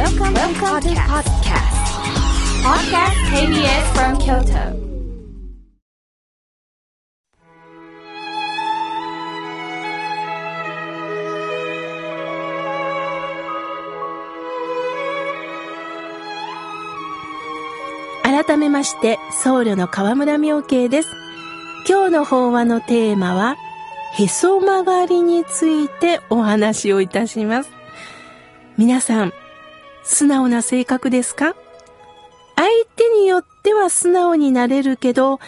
Welcome, Welcome to podcast. Podcast KBS from Kyoto. 改めまして、僧侶の河村明慶です。今日の法話のテーマは、へそ曲がりについてお話をいたします。皆さん、素直な性格ですか？相手によっては素直になれるけど、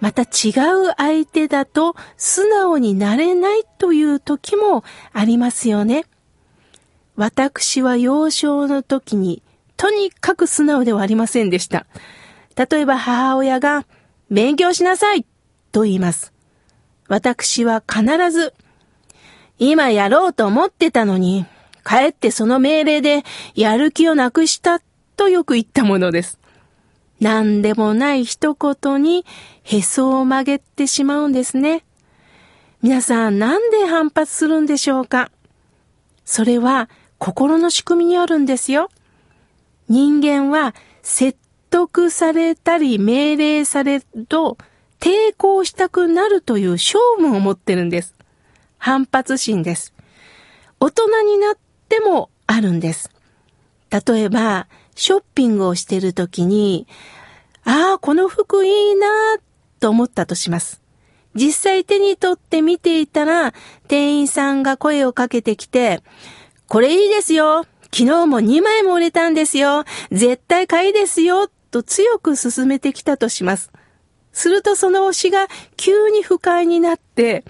また違う相手だと素直になれないという時もありますよね。私は幼少の時にとにかく素直ではありませんでした。例えば母親が勉強しなさいと言います。私は必ず今やろうと思ってたのに、かえってその命令でやる気をなくしたとよく言ったものです。何でもない一言にへそを曲げてしまうんですね。皆さんなんで反発するんでしょうか？それは心の仕組みにあるんですよ。人間は説得されたり命令されると抵抗したくなるという勝負を持ってるんです。反発心です。大人になってもあるんです。例えば、ショッピングをしているときに、ああ、この服いいなと思ったとします。実際手に取って見ていたら、店員さんが声をかけてきて、これいいですよ。昨日も2枚も売れたんですよ。絶対買いですよ。と強く進めてきたとします。するとその推しが急に不快になって、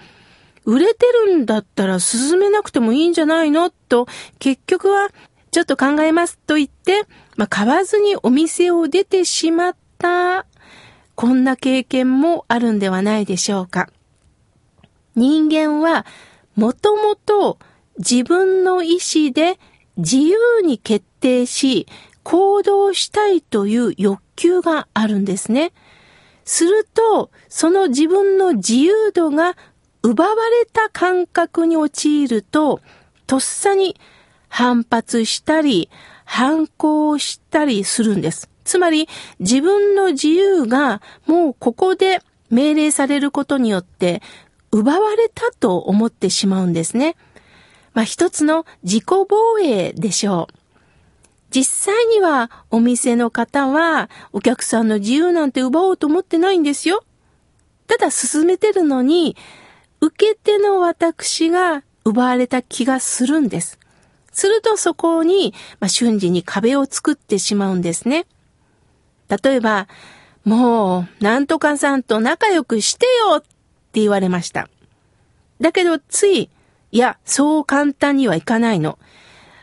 売れてるんだったら進めなくてもいいんじゃないの？と、結局はちょっと考えますと言って、まあ、買わずにお店を出てしまった。こんな経験もあるんではないでしょうか。人間はもともと自分の意志で自由に決定し、行動したいという欲求があるんですね。すると、その自分の自由度が奪われた感覚に陥ると、とっさに反発したり、反抗したりするんです。つまり、自分の自由がもうここで命令されることによって奪われたと思ってしまうんですね。まあ一つの自己防衛でしょう。実際にはお店の方はお客さんの自由なんて奪おうと思ってないんですよ。ただ進めてるのに、受け手の私が奪われた気がするんです。するとそこに、まあ、瞬時に壁を作ってしまうんですね。例えば、もう、なんとかさんと仲良くしてよって言われました。だけど、つい、いや、そう簡単にはいかないの。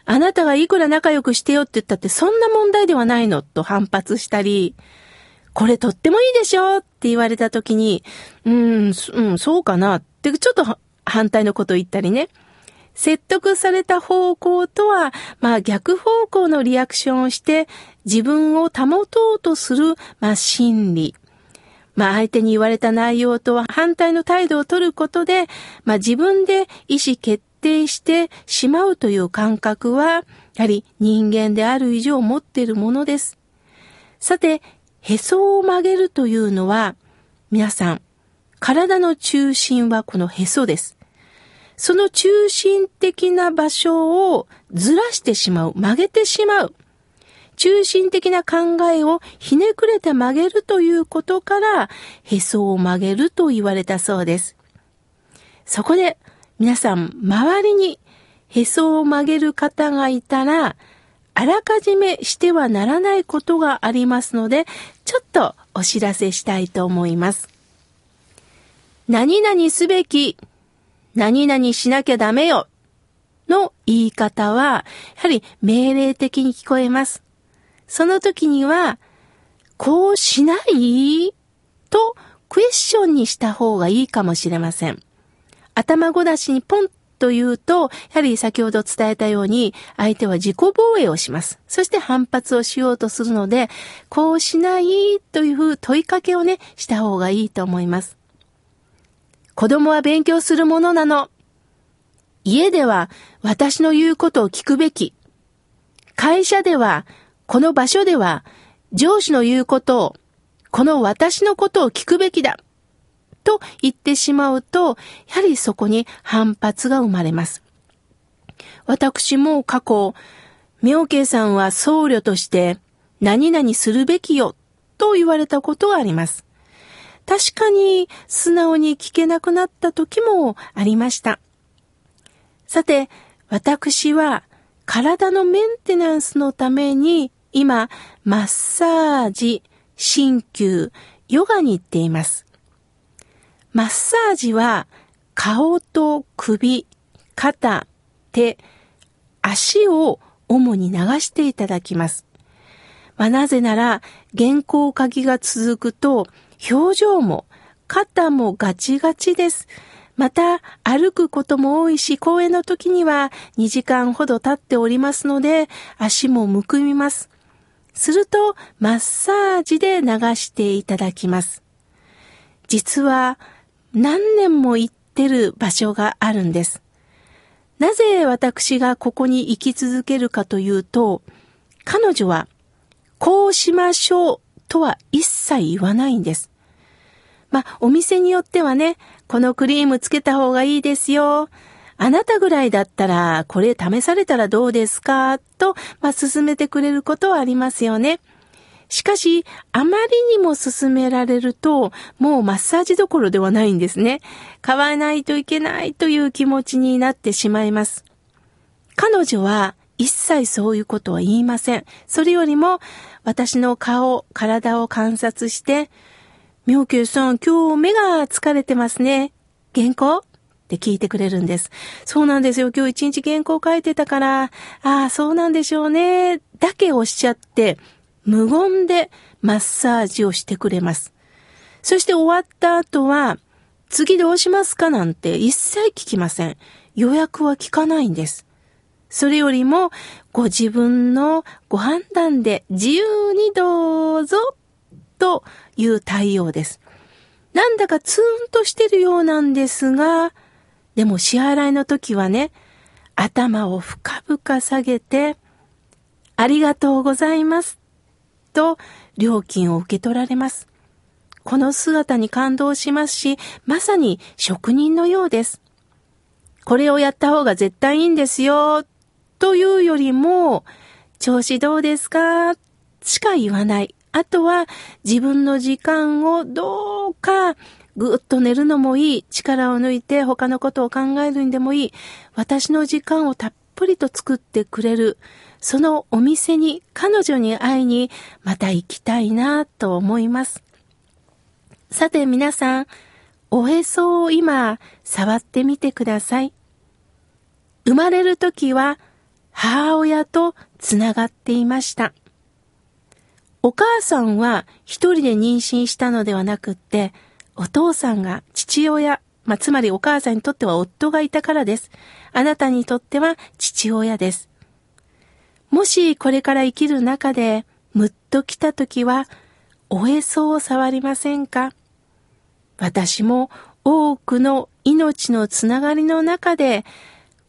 あなたがいくら仲良くしてよって言ったってそんな問題ではないのと反発したり、これとってもいいでしょって言われた時に、うん、うん、そうかなってちょっと反対のことを言ったりね。説得された方向とは、まあ逆方向のリアクションをして自分を保とうとする、まあ心理。まあ相手に言われた内容とは反対の態度を取ることで、まあ自分で意思決定してしまうという感覚は、やはり人間である以上持っているものです。さて、へそを曲げるというのは、皆さん、体の中心はこのへそです。その中心的な場所をずらしてしまう、曲げてしまう。中心的な考えをひねくれて曲げるということから、へそを曲げると言われたそうです。そこで、皆さん、周りにへそを曲げる方がいたら、あらかじめしてはならないことがありますので、ちょっとお知らせしたいと思います。何々すべき、何々しなきゃダメよ、の言い方は、やはり命令的に聞こえます。その時には、こうしない？とクエスチョンにした方がいいかもしれません。頭ごなしにポンと言うと、やはり先ほど伝えたように、相手は自己防衛をします。そして反発をしようとするので、こうしないという問いかけをね、した方がいいと思います。子供は勉強するものなの。家では私の言うことを聞くべき。会社では、この場所では、上司の言うことを、この私のことを聞くべきだ。と言ってしまうと、やはりそこに反発が生まれます。私も過去、妙慶さんは僧侶として何々するべきよと言われたことがあります。確かに素直に聞けなくなった時もありました。さて、私は体のメンテナンスのために今、マッサージ、鍼灸、ヨガに行っています。マッサージは顔と首、肩、手、足を主に流していただきます。まあ、なぜなら、原稿書きが続くと、表情も、肩もガチガチです。また、歩くことも多いし、公園の時には2時間ほど経っておりますので、足もむくみます。すると、マッサージで流していただきます。実は、何年も行ってる場所があるんです。なぜ私がここに行き続けるかというと、彼女は、こうしましょうとは一切言わないんです。まあ、お店によってはね、このクリームつけた方がいいですよ。あなたぐらいだったら、これ試されたらどうですか？と、まあ、勧めてくれることはありますよね。しかし、あまりにも勧められると、もうマッサージどころではないんですね。買わないといけないという気持ちになってしまいます。彼女は一切そういうことは言いません。それよりも、私の顔、体を観察して、妙慶さん、今日目が疲れてますね。原稿？って聞いてくれるんです。そうなんですよ。今日一日原稿書いてたから、ああ、そうなんでしょうね。だけおっしゃって、無言でマッサージをしてくれます。そして終わった後は、次どうしますかなんて一切聞きません。予約は聞かないんです。それよりも、ご自分のご判断で自由にどうぞ、という対応です。なんだかツーンとしてるようなんですが、でも支払いの時はね、頭を深々下げて、ありがとうございますと料金を受け取られます。この姿に感動しますし、まさに職人のようです。これをやった方が絶対いいんですよ、というよりも、調子どうですか？しか言わない。あとは自分の時間をどうかぐっと寝るのもいい。力を抜いて他のことを考えるんでもいい。私の時間をたっぷりと作ってくれる。そのお店に彼女に会いにまた行きたいなと思います。さて皆さん、おへそを今触ってみてください。生まれる時は母親とつながっていました。お母さんは一人で妊娠したのではなくって、お父さんが父親、まあ、つまりお母さんにとっては夫がいたからです。あなたにとっては父親です。もしこれから生きる中でむっと来た時は、おへそを触りませんか？私も多くの命のつながりの中で、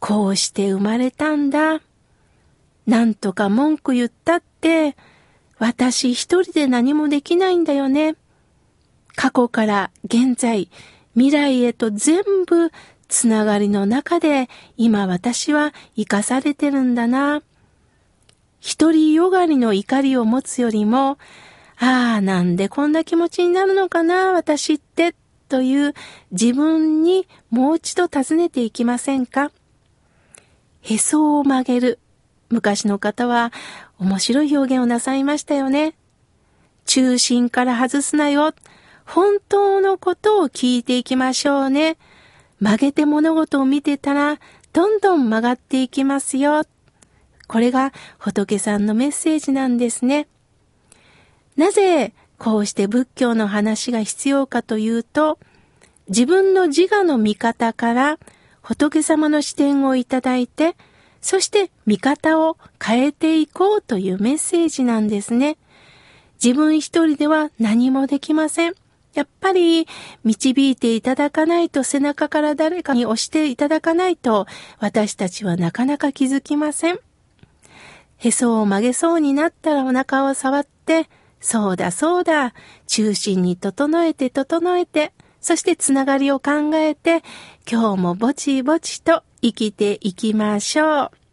こうして生まれたんだ。なんとか文句言ったって、私一人で何もできないんだよね。過去から現在、未来へと全部つながりの中で今私は生かされてるんだな。一人よがりの怒りを持つよりも、ああ、なんでこんな気持ちになるのかな、私って、という自分にもう一度尋ねていきませんか？へそを曲げる。昔の方は面白い表現をなさいましたよね。中心から外すなよ。本当のことを聞いていきましょうね。曲げて物事を見てたら、どんどん曲がっていきますよ。これが仏さんのメッセージなんですね。なぜこうして仏教の話が必要かというと、自分の自我の見方から仏様の視点をいただいて、そして見方を変えていこうというメッセージなんですね。自分一人では何もできません。やっぱり導いていただかないと背中から誰かに押していただかないと私たちはなかなか気づきません。へそを曲げそうになったらお腹を触って、そうだそうだ、中心に整えて整えて、そしてつながりを考えて、今日もぼちぼちと生きていきましょう。